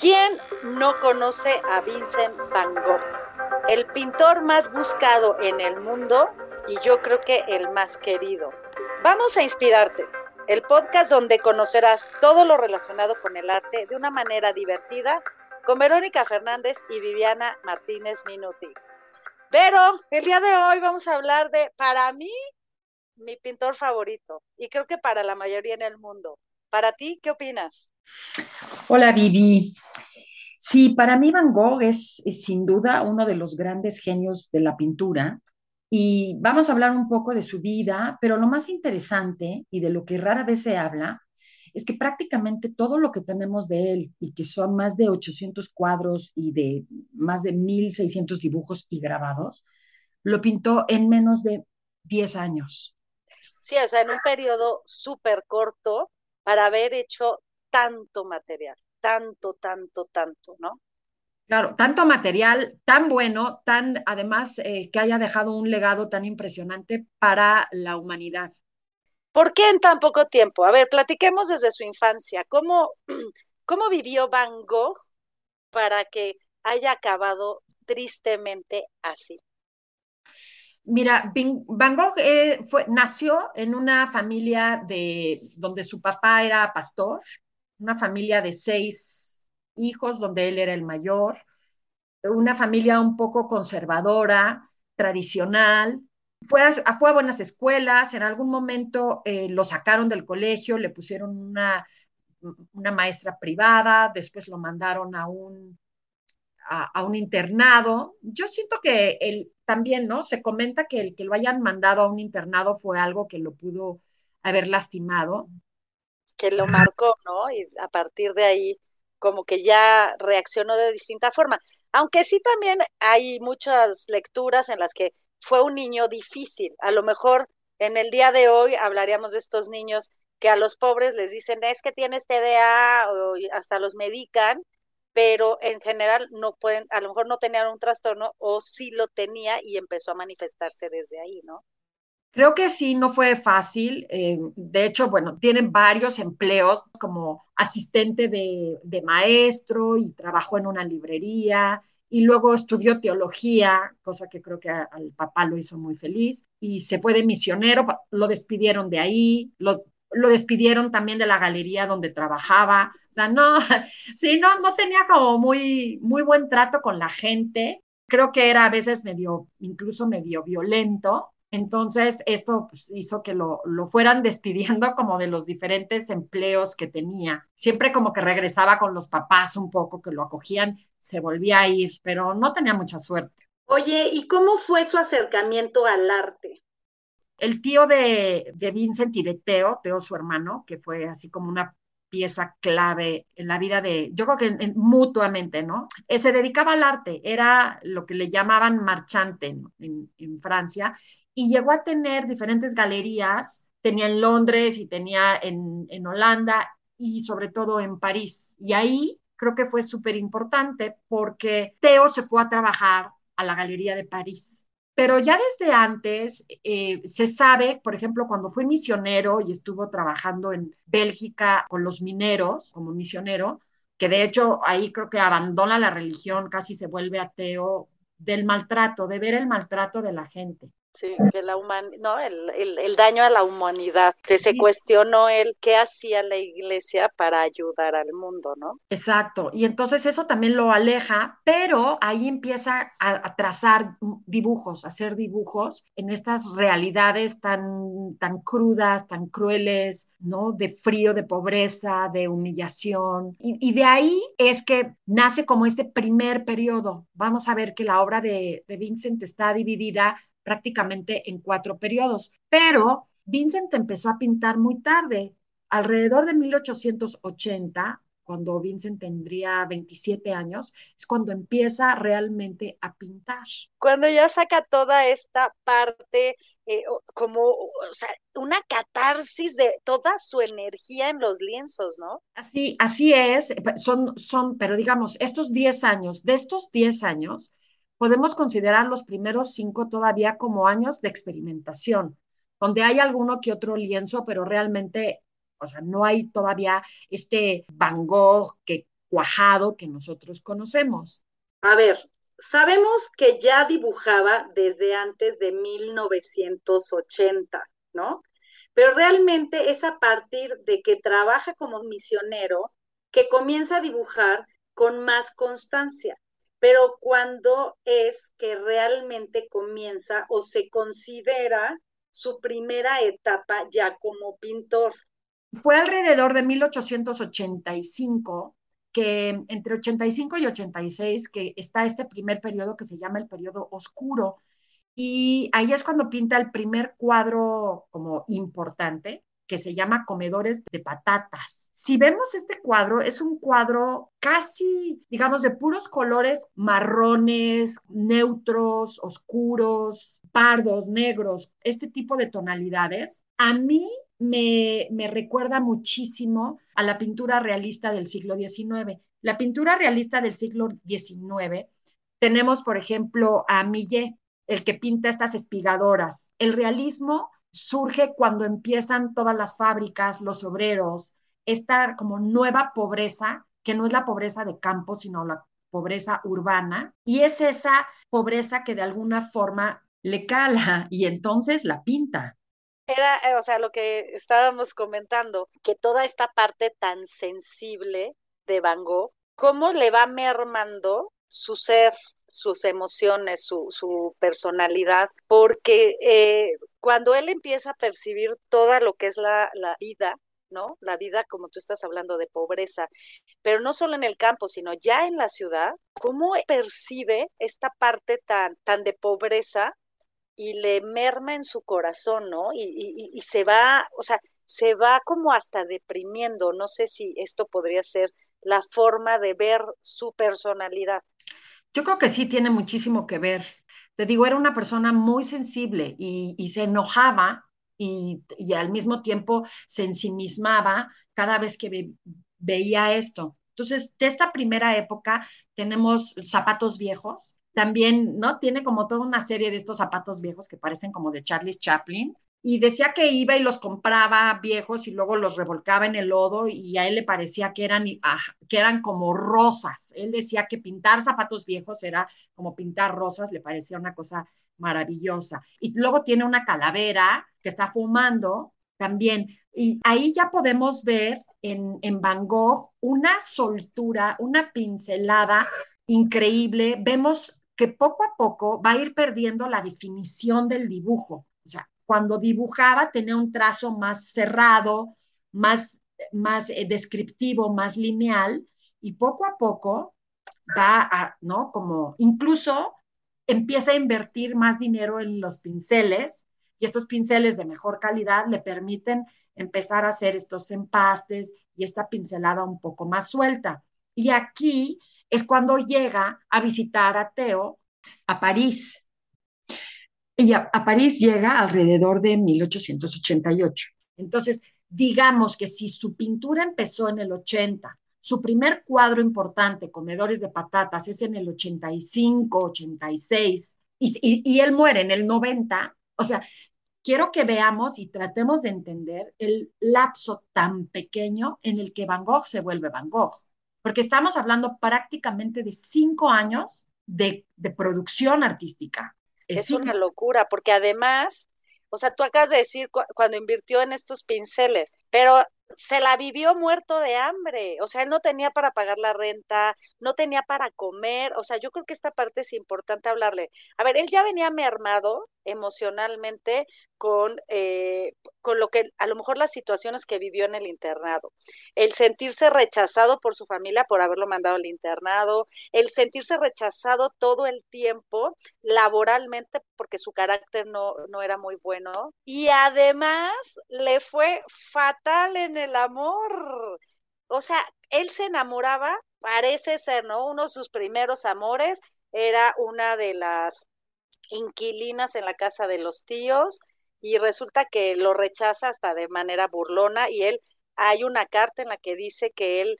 ¿Quién no conoce a Vincent Van Gogh? El pintor más buscado en el mundo y yo creo que el más querido. Vamos a inspirarte. El podcast donde conocerás todo lo relacionado con el arte de una manera divertida con Verónica Fernández y Viviana Martínez Minuti. Pero el día de hoy vamos a hablar de, para mí, mi pintor favorito y creo que para la mayoría en el mundo. Para ti, ¿qué opinas? Hola, Vivi. Sí, para mí Van Gogh es, sin duda uno de los grandes genios de la pintura y vamos a hablar un poco de su vida, pero lo más interesante y de lo que rara vez se habla es que prácticamente todo lo que tenemos de él y que son más de 800 cuadros y de más de 1600 dibujos y grabados, lo pintó en menos de 10 años. Sí, o sea, en un periodo súper corto para haber hecho tanto material, tanto, tanto, tanto, ¿no? Claro, tanto material tan bueno, tan además eh, que haya dejado un legado tan impresionante para la humanidad. ¿Por qué en tan poco tiempo? A ver, platiquemos desde su infancia. ¿Cómo, cómo vivió Van Gogh para que haya acabado tristemente así? Mira, Van Gogh eh, fue, nació en una familia de, donde su papá era pastor, una familia de seis hijos, donde él era el mayor, una familia un poco conservadora, tradicional. Fue a, fue a buenas escuelas, en algún momento eh, lo sacaron del colegio, le pusieron una, una maestra privada, después lo mandaron a un a, un internado. Yo siento que él también, ¿no? Se comenta que el que lo hayan mandado a un internado fue algo que lo pudo haber lastimado. Que lo marcó, ¿no? Y a partir de ahí como que ya reaccionó de distinta forma. Aunque sí también hay muchas lecturas en las que fue un niño difícil. A lo mejor en el día de hoy hablaríamos de estos niños que a los pobres les dicen es que tienes TDA o hasta los medican pero en general no pueden, a lo mejor no tenían un trastorno o sí lo tenía y empezó a manifestarse desde ahí, ¿no? Creo que sí, no fue fácil. Eh, de hecho, bueno, tienen varios empleos como asistente de, de, maestro y trabajó en una librería y luego estudió teología, cosa que creo que al papá lo hizo muy feliz, y se fue de misionero, lo despidieron de ahí, lo lo despidieron también de la galería donde trabajaba. O sea, no, sí, no, no tenía como muy, muy buen trato con la gente. Creo que era a veces medio, incluso medio violento. Entonces, esto pues, hizo que lo, lo fueran despidiendo como de los diferentes empleos que tenía. Siempre como que regresaba con los papás un poco, que lo acogían, se volvía a ir, pero no tenía mucha suerte. Oye, ¿y cómo fue su acercamiento al arte? El tío de, Vincent y de Teo, Teo su hermano, que fue así como una pieza clave en la vida de, yo creo que mutuamente, ¿no? Eh, se dedicaba al arte, era lo que le llamaban marchante en, Francia, y llegó a tener diferentes galerías, tenía en Londres y tenía en, en Holanda y sobre todo en París. Y ahí creo que fue súper importante porque Teo se fue a trabajar a la Galería de París pero ya desde antes eh, se sabe, por ejemplo, cuando fue misionero y estuvo trabajando en Bélgica con los mineros como misionero, que de hecho ahí creo que abandona la religión, casi se vuelve ateo, del maltrato, de ver el maltrato de la gente. Sí, que la human, no, el, el, daño a la humanidad, que se cuestionó él qué hacía la iglesia para ayudar al mundo, ¿no? Exacto, y entonces eso también lo aleja, pero ahí empieza a, trazar dibujos, a hacer dibujos en estas realidades tan, tan crudas, tan crueles, ¿no? De frío, de pobreza, de humillación, y, y de ahí es que nace como este primer periodo. Vamos a ver que la obra de, de Vincent está dividida prácticamente en cuatro periodos. Pero Vincent empezó a pintar muy tarde, alrededor de 1880, cuando Vincent tendría 27 años, es cuando empieza realmente a pintar. Cuando ya saca toda esta parte, eh, como, o sea, una catarsis de toda su energía en los lienzos, ¿no? Así, así es, son, son, pero digamos, estos 10 años, de estos 10 años, podemos considerar los primeros cinco todavía como años de experimentación, donde hay alguno que otro lienzo, pero realmente, o sea, no hay todavía este Van Gogh que cuajado que nosotros conocemos. A ver, sabemos que ya dibujaba desde antes de 1980, ¿no? Pero realmente es a partir de que trabaja como misionero que comienza a dibujar con más constancia. Pero cuando es que realmente comienza o se considera su primera etapa ya como pintor. Fue alrededor de 1885 que entre 85 y 86 que está este primer periodo que se llama el periodo oscuro y ahí es cuando pinta el primer cuadro como importante que se llama Comedores de Patatas. Si vemos este cuadro, es un cuadro casi, digamos, de puros colores marrones, neutros, oscuros, pardos, negros, este tipo de tonalidades. A mí me, me recuerda muchísimo a la pintura realista del siglo XIX. La pintura realista del siglo XIX, tenemos, por ejemplo, a Millet, el que pinta estas espigadoras. El realismo surge cuando empiezan todas las fábricas, los obreros, esta como nueva pobreza, que no es la pobreza de campo, sino la pobreza urbana, y es esa pobreza que de alguna forma le cala y entonces la pinta. Era, eh, o sea, lo que estábamos comentando, que toda esta parte tan sensible de Van Gogh, cómo le va mermando su ser, sus emociones, su, su personalidad, porque eh, cuando él empieza a percibir toda lo que es la, la vida, ¿no? La vida, como tú estás hablando, de pobreza, pero no solo en el campo, sino ya en la ciudad, ¿cómo percibe esta parte tan, tan de pobreza y le merma en su corazón, ¿no? Y, y, y, se va, o sea, se va como hasta deprimiendo. No sé si esto podría ser la forma de ver su personalidad. Yo creo que sí tiene muchísimo que ver. Te digo, era una persona muy sensible y, se enojaba y, y, al mismo tiempo se ensimismaba cada vez que ve, veía esto. Entonces, de esta primera época tenemos zapatos viejos, también, ¿no? Tiene como toda una serie de estos zapatos viejos que parecen como de Charlie Chaplin, y decía que iba y los compraba viejos y luego los revolcaba en el lodo y a él le parecía que eran, ah, que eran como rosas. Él decía que pintar zapatos viejos era como pintar rosas, le parecía una cosa maravillosa. Y luego tiene una calavera que está fumando también. Y ahí ya podemos ver en, en Van Gogh una soltura, una pincelada increíble. Vemos que poco a poco va a ir perdiendo la definición del dibujo. O sea, cuando dibujaba tenía un trazo más cerrado, más, más eh, descriptivo, más lineal, y poco a poco va a, ¿no? Como incluso empieza a invertir más dinero en los pinceles, y estos pinceles de mejor calidad le permiten empezar a hacer estos empastes y esta pincelada un poco más suelta. Y aquí es cuando llega a visitar a Teo a París y a, a París llega alrededor de 1888. Entonces, digamos que si su pintura empezó en el 80, su primer cuadro importante, Comedores de Patatas, es en el 85, 86, y, y, y, él muere en el 90, o sea, quiero que veamos y tratemos de entender el lapso tan pequeño en el que Van Gogh se vuelve Van Gogh, porque estamos hablando prácticamente de cinco años de, de producción artística. Es, una locura, porque además, o sea, tú acabas de decir cu cuando invirtió en estos pinceles, pero se la vivió muerto de hambre, o sea, él no tenía para pagar la renta, no tenía para comer, o sea, yo creo que esta parte es importante hablarle. A ver, él ya venía mermado emocionalmente con, eh, con lo que a lo mejor las situaciones que vivió en el internado, el sentirse rechazado por su familia por haberlo mandado al internado, el sentirse rechazado todo el tiempo laboralmente porque su carácter no, no era muy bueno y además le fue fatal en el amor. O sea, él se enamoraba, parece ser, ¿no? Uno de sus primeros amores era una de las inquilinas en la casa de los tíos y resulta que lo rechaza hasta de manera burlona y él hay una carta en la que dice que él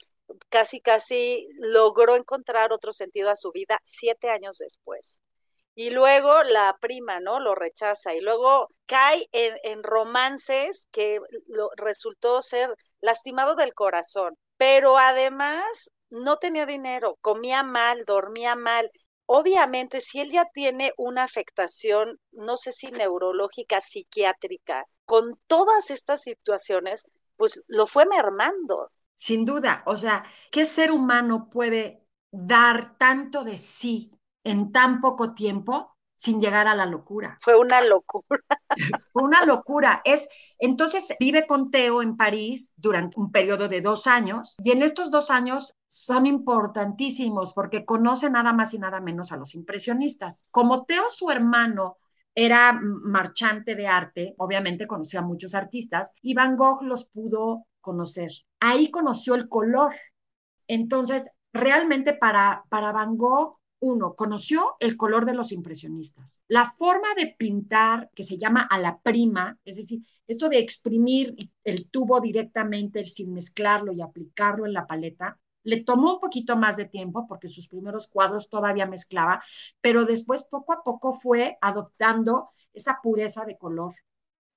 casi casi logró encontrar otro sentido a su vida siete años después. Y luego la prima, ¿no? Lo rechaza y luego cae en, en romances que lo, resultó ser lastimado del corazón. Pero además no tenía dinero, comía mal, dormía mal. Obviamente, si él ya tiene una afectación, no sé si neurológica, psiquiátrica, con todas estas situaciones, pues lo fue mermando. Sin duda, o sea, ¿qué ser humano puede dar tanto de sí en tan poco tiempo sin llegar a la locura? Fue una locura. Fue una locura. Es, entonces vive con Teo en París durante un periodo de dos años y en estos dos años son importantísimos porque conoce nada más y nada menos a los impresionistas. Como Teo, su hermano, era marchante de arte, obviamente conocía a muchos artistas y Van Gogh los pudo conocer. Ahí conoció el color. Entonces, realmente para, para Van Gogh, uno, conoció el color de los impresionistas. La forma de pintar que se llama a la prima, es decir, esto de exprimir el tubo directamente sin mezclarlo y aplicarlo en la paleta, le tomó un poquito más de tiempo porque sus primeros cuadros todavía mezclaba, pero después poco a poco fue adoptando esa pureza de color.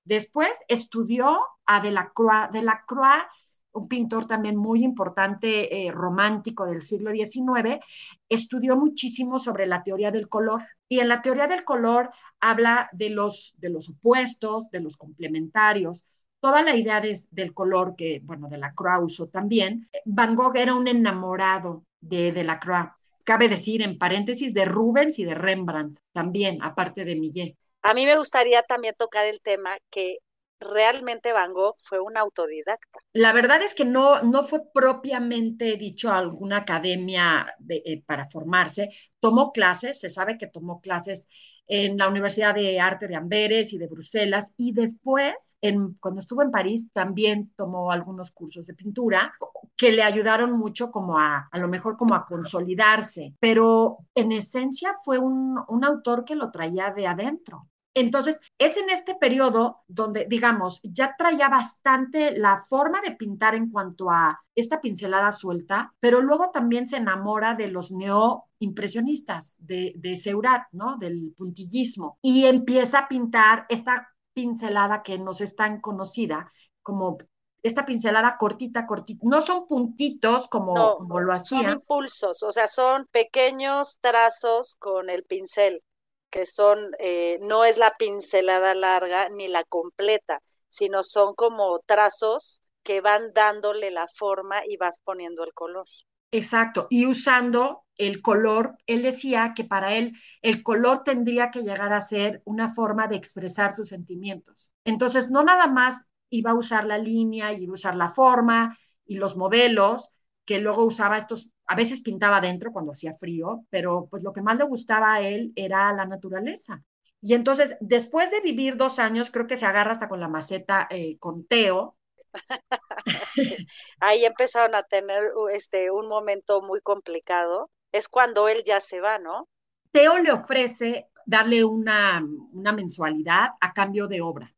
Después estudió a Delacroix. Delacroix, un pintor también muy importante, eh, romántico del siglo XIX, estudió muchísimo sobre la teoría del color. Y en la teoría del color habla de los, de los opuestos, de los complementarios, toda la idea del color que, bueno, de la usó también, Van Gogh era un enamorado de, de la Croix. Cabe decir, en paréntesis, de Rubens y de Rembrandt también, aparte de Millet. A mí me gustaría también tocar el tema que realmente Van Gogh fue un autodidacta. La verdad es que no, no fue propiamente dicho a alguna academia eh, para formarse. Tomó clases, se sabe que tomó clases en la Universidad de Arte de Amberes y de Bruselas, y después, cuando estuvo en París, también tomó algunos cursos de pintura que le ayudaron mucho como a, a lo mejor como a consolidarse, pero en esencia fue un, un autor que lo traía de adentro. Entonces, es en este periodo donde, digamos, ya traía bastante la forma de pintar en cuanto a esta pincelada suelta, pero luego también se enamora de los neoimpresionistas, de, de Seurat, ¿no? Del puntillismo, y empieza a pintar esta pincelada que nos es tan conocida como esta pincelada cortita, cortita. No son puntitos como, como lo hacía. Son impulsos, o sea, son pequeños trazos con el pincel que son, eh, no es la pincelada larga ni la completa, sino son como trazos que van dándole la forma y vas poniendo el color. Exacto, y usando el color, él decía que para él el color tendría que llegar a ser una forma de expresar sus sentimientos. Entonces, no nada más iba a usar la línea, iba a usar la forma y los modelos, que luego usaba estos a veces pintaba dentro cuando hacía frío, pero pues lo que más le gustaba a él era la naturaleza. Y entonces, después de vivir dos años, creo que se agarra hasta con la maceta eh, con Teo. Ahí empezaron a tener este, un momento muy complicado. Es cuando él ya se va, ¿no? Teo le ofrece darle una, una mensualidad a cambio de obra,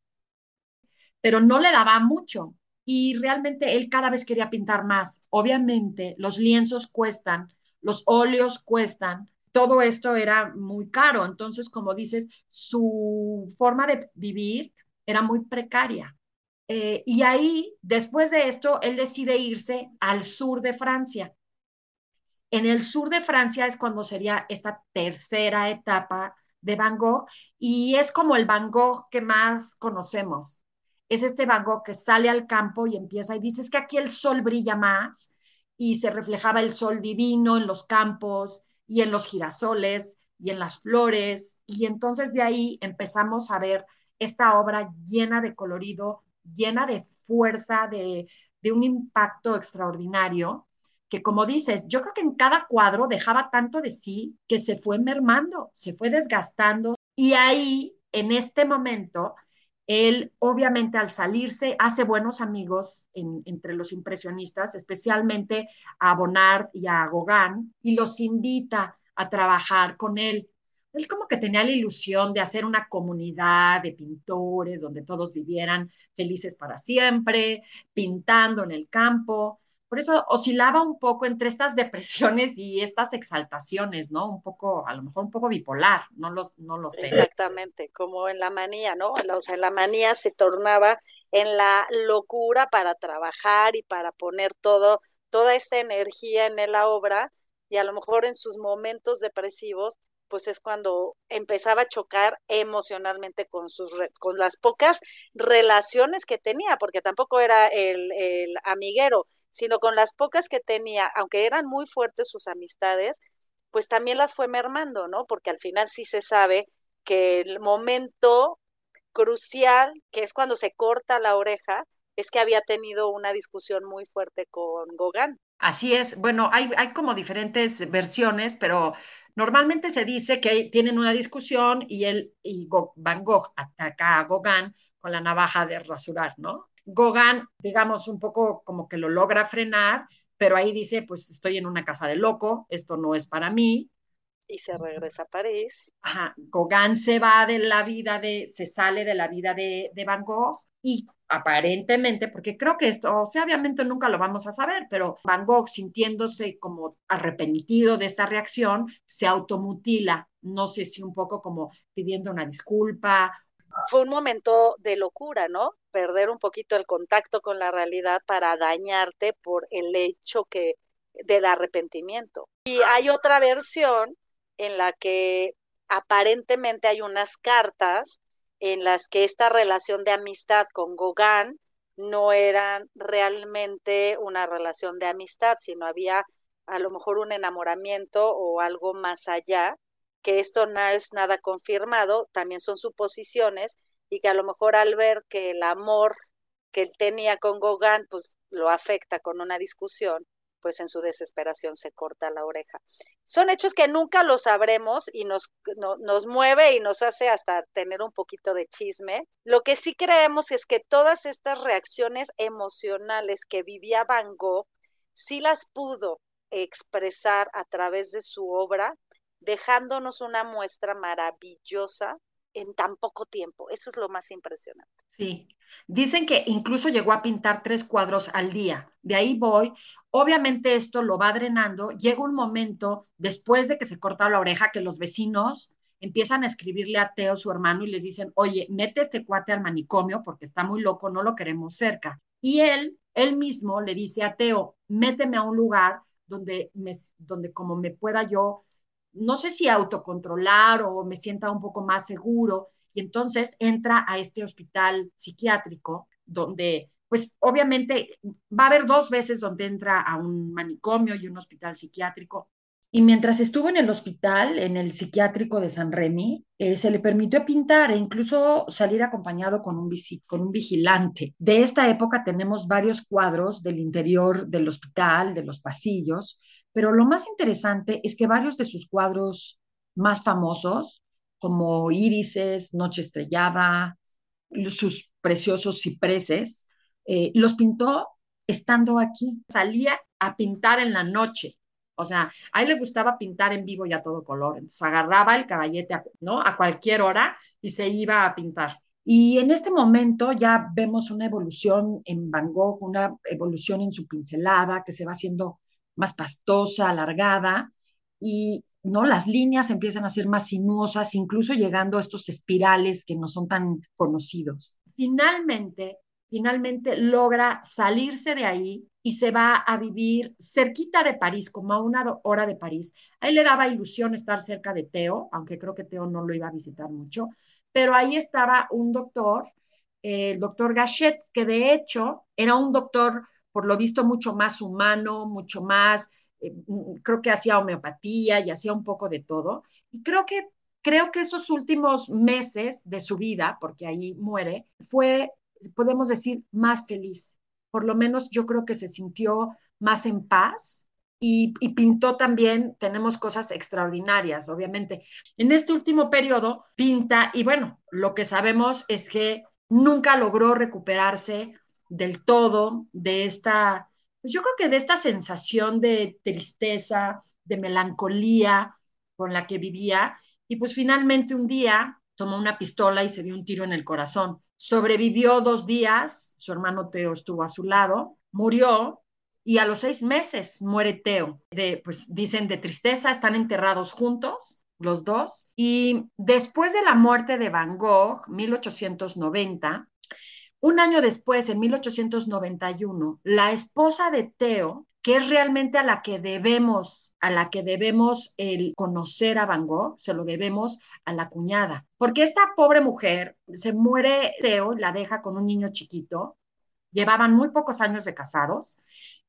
pero no le daba mucho y realmente él cada vez quería pintar más. Obviamente los lienzos cuestan, los óleos cuestan, todo esto era muy caro. Entonces, como dices, su forma de vivir era muy precaria. Eh, y ahí, después de esto, él decide irse al sur de Francia. En el sur de Francia es cuando sería esta tercera etapa de Van Gogh y es como el Van Gogh que más conocemos es este Van que sale al campo y empieza y dice, es que aquí el sol brilla más y se reflejaba el sol divino en los campos y en los girasoles y en las flores. Y entonces de ahí empezamos a ver esta obra llena de colorido, llena de fuerza, de, de un impacto extraordinario, que como dices, yo creo que en cada cuadro dejaba tanto de sí que se fue mermando, se fue desgastando. Y ahí, en este momento, él, obviamente, al salirse, hace buenos amigos entre los impresionistas, especialmente a Bonnard y a Gauguin, y los invita a trabajar con él. Él como que tenía la ilusión de hacer una comunidad de pintores donde todos vivieran felices para siempre, pintando en el campo, por eso oscilaba un poco entre estas depresiones y estas exaltaciones, ¿no? Un poco, a lo mejor un poco bipolar, no, los, no lo sé. Exactamente, como en la manía, ¿no? O sea, la manía se tornaba en la locura para trabajar y para poner todo toda esta energía en la obra y a lo mejor en sus momentos depresivos, pues es cuando empezaba a chocar emocionalmente con sus con las pocas relaciones que tenía, porque tampoco era el, el amiguero, sino con las pocas que tenía, aunque eran muy fuertes sus amistades, pues también las fue mermando, ¿no? Porque al final sí se sabe que el momento crucial, que es cuando se corta la oreja, es que había tenido una discusión muy fuerte con Gauguin. Así es. Bueno, hay, hay como diferentes versiones, pero normalmente se dice que tienen una discusión y él y Van Gogh ataca a Gauguin con la navaja de rasurar, ¿no? Gauguin, digamos, un poco como que lo logra frenar, pero ahí dice, pues estoy en una casa de loco, esto no es para mí. Y se regresa a París. Ajá, Gauguin se va de la vida de, se sale de la vida de, de Van Gogh y aparentemente, porque creo que esto, o sea, obviamente nunca lo vamos a saber, pero Van Gogh sintiéndose como arrepentido de esta reacción, se automutila, no sé si un poco como pidiendo una disculpa. Fue un momento de locura, ¿no? Perder un poquito el contacto con la realidad para dañarte por el hecho que del arrepentimiento. Y hay otra versión en la que aparentemente hay unas cartas en las que esta relación de amistad con Gauguin no era realmente una relación de amistad, sino había a lo mejor un enamoramiento o algo más allá, que esto no es nada confirmado, también son suposiciones, y que a lo mejor al ver que el amor que él tenía con Gauguin, pues lo afecta con una discusión, pues en su desesperación se corta la oreja. Son hechos que nunca lo sabremos y nos, nos mueve y nos hace hasta tener un poquito de chisme. Lo que sí creemos es que todas estas reacciones emocionales que vivía Van Gogh, sí las pudo expresar a través de su obra, dejándonos una muestra maravillosa en tan poco tiempo. Eso es lo más impresionante. Sí, Dicen que incluso llegó a pintar tres cuadros al día. De ahí voy. Obviamente esto lo va drenando. Llega un momento, después de que se corta la oreja, que los vecinos empiezan a escribirle a Teo, su hermano, y les dicen, oye, mete este cuate al manicomio porque está muy loco, no lo queremos cerca. Y él, él mismo le dice a Teo, méteme a un lugar donde, me, donde como me pueda yo, no sé si autocontrolar o me sienta un poco más seguro y entonces entra a este hospital psiquiátrico donde pues obviamente va a haber dos veces donde entra a un manicomio y un hospital psiquiátrico. Y mientras estuvo en el hospital, en el psiquiátrico de San Remy, eh, se le permitió pintar e incluso salir acompañado con un, con un vigilante. De esta época tenemos varios cuadros del interior del hospital, de los pasillos, pero lo más interesante es que varios de sus cuadros más famosos como irises, noche estrellada, sus preciosos cipreses, eh, los pintó estando aquí. Salía a pintar en la noche. O sea, a él le gustaba pintar en vivo y a todo color. Entonces agarraba el caballete, ¿no? A cualquier hora y se iba a pintar. Y en este momento ya vemos una evolución en Van Gogh, una evolución en su pincelada que se va haciendo más pastosa, alargada. Y, ¿no? Las líneas empiezan a ser más sinuosas, incluso llegando a estos espirales que no son tan conocidos. Finalmente, finalmente logra salirse de ahí y se va a vivir cerquita de París, como a una hora de París. A él le daba ilusión estar cerca de Teo, aunque creo que Teo no lo iba a visitar mucho, pero ahí estaba un doctor, el doctor Gachet, que de hecho era un doctor, por lo visto, mucho más humano, mucho más eh, creo que hacía homeopatía y hacía un poco de todo. Y creo que, creo que esos últimos meses de su vida, porque ahí muere, fue, podemos decir, más feliz. Por lo menos yo creo que se sintió más en paz y, y, pintó también, tenemos cosas extraordinarias, obviamente. En este último periodo pinta, y bueno, lo que sabemos es que nunca logró recuperarse del todo de esta pues yo creo que de esta sensación de tristeza, de melancolía con la que vivía, y pues finalmente un día tomó una pistola y se dio un tiro en el corazón. Sobrevivió dos días, su hermano Teo estuvo a su lado, murió y a los seis meses muere Teo. De, pues dicen de tristeza, están enterrados juntos los dos. Y después de la muerte de Van Gogh, 1890, un año después, en 1891, la esposa de Teo que es realmente a la que debemos, a la que debemos el conocer a Van Gogh, se lo debemos a la cuñada. Porque esta pobre mujer se muere, Teo, la deja con un niño chiquito, llevaban muy pocos años de casados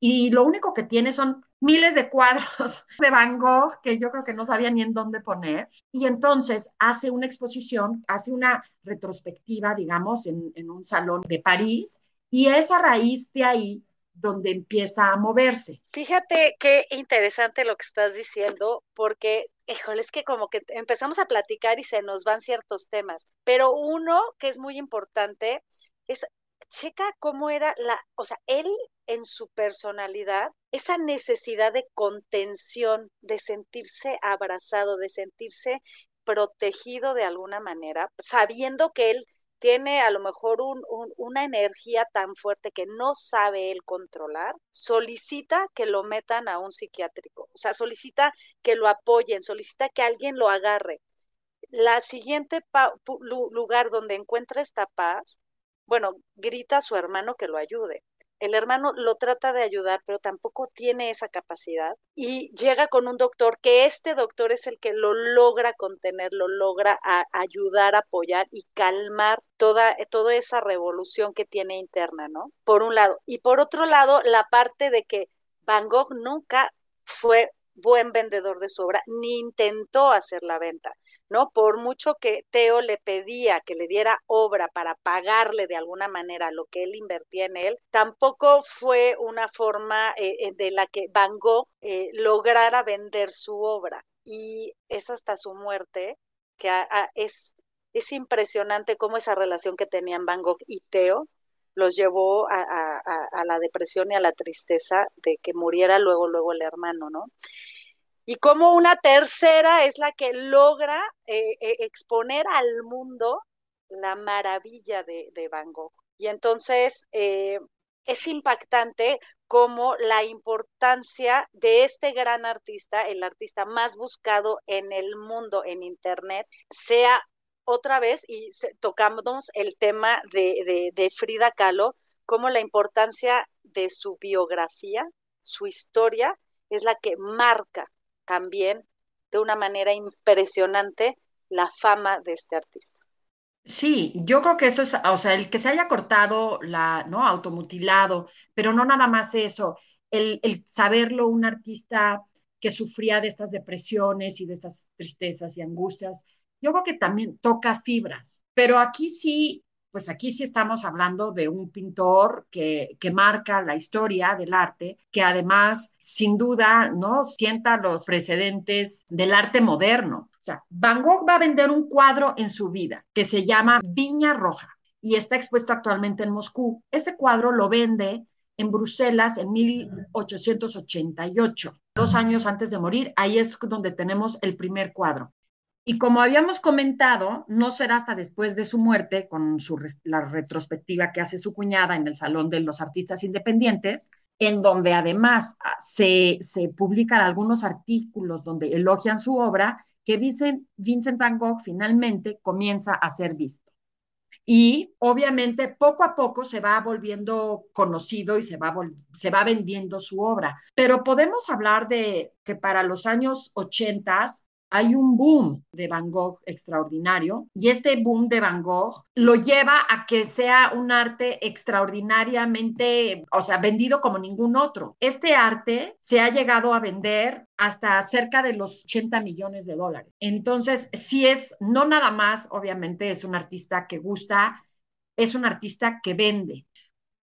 y lo único que tiene son miles de cuadros de Van Gogh que yo creo que no sabía ni en dónde poner. Y entonces hace una exposición, hace una retrospectiva, digamos, en, un salón de París y es a raíz de ahí donde empieza a moverse. Fíjate qué interesante lo que estás diciendo, porque, híjole, es que como que empezamos a platicar y se nos van ciertos temas, pero uno que es muy importante es checa cómo era la, o sea, él en su personalidad, esa necesidad de contención, de sentirse abrazado, de sentirse protegido de alguna manera, sabiendo que él tiene a lo mejor un, una energía tan fuerte que no sabe él controlar, solicita que lo metan a un psiquiátrico, o sea, solicita que lo apoyen, solicita que alguien lo agarre. La siguiente lugar donde encuentra esta paz bueno, grita a su hermano que lo ayude. El hermano lo trata de ayudar, pero tampoco tiene esa capacidad y llega con un doctor que este doctor es el que lo logra contener, lo logra ayudar, apoyar y calmar toda, toda esa revolución que tiene interna, ¿no? Por un lado. Y por otro lado, la parte de que Van Gogh nunca fue buen vendedor de su obra, ni intentó hacer la venta, ¿no? Por mucho que Teo le pedía que le diera obra para pagarle de alguna manera lo que él invertía en él, tampoco fue una forma eh, eh, de la que Van Gogh eh, lograra vender su obra. Y es hasta su muerte que es, es impresionante cómo esa relación que tenían Van Gogh y Teo los llevó a, la depresión y a la tristeza de que muriera luego, luego el hermano, ¿no? Y como una tercera es la que logra eh, eh, exponer al mundo la maravilla de, Van Gogh. Y entonces eh, es impactante como la importancia de este gran artista, el artista más buscado en el mundo en Internet, sea otra vez y tocamos el tema de, de, Frida Kahlo, como la importancia de su biografía, su historia, es la que marca también de una manera impresionante la fama de este artista. Sí, yo creo que eso es, o sea, el que se haya cortado la, ¿no? Automutilado, pero no nada más eso, el, el saberlo un artista que sufría de estas depresiones y de estas tristezas y angustias, yo creo que también toca fibras, pero aquí sí, pues aquí sí estamos hablando de un pintor que, marca la historia del arte, que además, sin duda, ¿no? Sienta los precedentes del arte moderno. O sea, Van Gogh va a vender un cuadro en su vida que se llama Viña Roja y está expuesto actualmente en Moscú. Ese cuadro lo vende en Bruselas en 1888, dos años antes de morir. Ahí es donde tenemos el primer cuadro. Y como habíamos comentado, no será hasta después de su muerte, con su, la retrospectiva que hace su cuñada en el Salón de los Artistas Independientes, en donde además ah, se, se publican algunos artículos donde elogian su obra, que Vincent, Vincent Van Gogh finalmente comienza a ser visto. Y obviamente poco a poco se va volviendo conocido y se va, se va vendiendo su obra. Pero podemos hablar de que para los años 80 hay un boom de Van Gogh extraordinario y este boom de Van Gogh lo lleva a que sea un arte extraordinariamente, o sea, vendido como ningún otro. Este arte se ha llegado a vender hasta cerca de los 80 millones de dólares. Entonces, si es, no nada más, obviamente es un artista que gusta, es un artista que vende.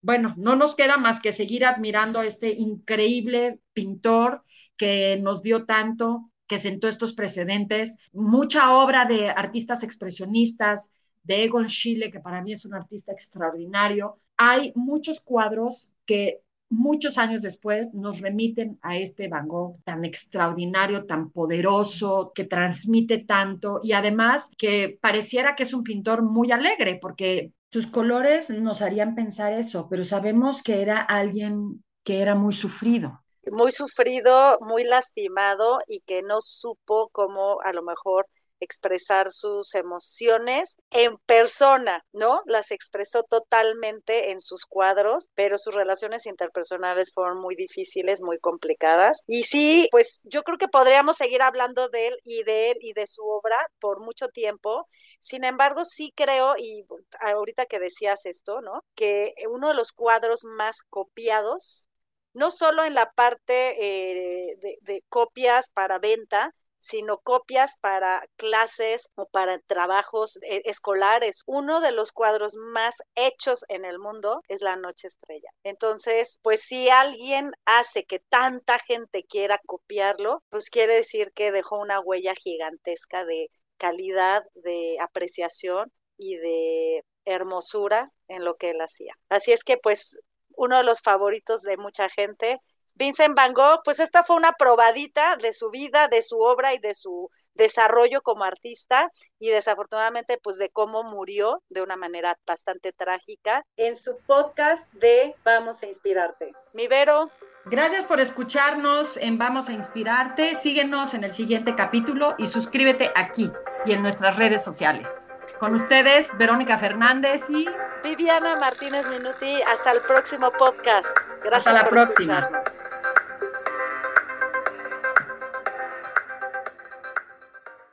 Bueno, no nos queda más que seguir admirando a este increíble pintor que nos dio tanto, que sentó estos precedentes, mucha obra de artistas expresionistas, de Egon Schiele, que para mí es un artista extraordinario. Hay muchos cuadros que muchos años después nos remiten a este Van Gogh tan extraordinario, tan poderoso, que transmite tanto y además que pareciera que es un pintor muy alegre porque sus colores nos harían pensar eso, pero sabemos que era alguien que era muy sufrido muy sufrido, muy lastimado y que no supo cómo a lo mejor expresar sus emociones en persona, ¿no? Las expresó totalmente en sus cuadros, pero sus relaciones interpersonales fueron muy difíciles, muy complicadas. Y sí, pues yo creo que podríamos seguir hablando de él y de él y de su obra por mucho tiempo. Sin embargo, sí creo, y ahorita que decías esto, ¿no? Que uno de los cuadros más copiados no solo en la parte eh, de, copias para venta, sino copias para clases o para trabajos eh, escolares. Uno de los cuadros más hechos en el mundo es la Noche Estrella. Entonces, pues si alguien hace que tanta gente quiera copiarlo, pues quiere decir que dejó una huella gigantesca de calidad, de apreciación y de hermosura en lo que él hacía. Así es que pues uno de los favoritos de mucha gente. Vincent Van Gogh, pues esta fue una probadita de su vida, de su obra y de su desarrollo como artista y desafortunadamente pues de cómo murió de una manera bastante trágica en su podcast de Vamos a Inspirarte. Mi Vero. Gracias por escucharnos en Vamos a Inspirarte. Síguenos en el siguiente capítulo y suscríbete aquí y en nuestras redes sociales. Con ustedes, Verónica Fernández y Viviana Martínez Minuti. Hasta el próximo podcast. Gracias Hasta la por próxima. escucharnos.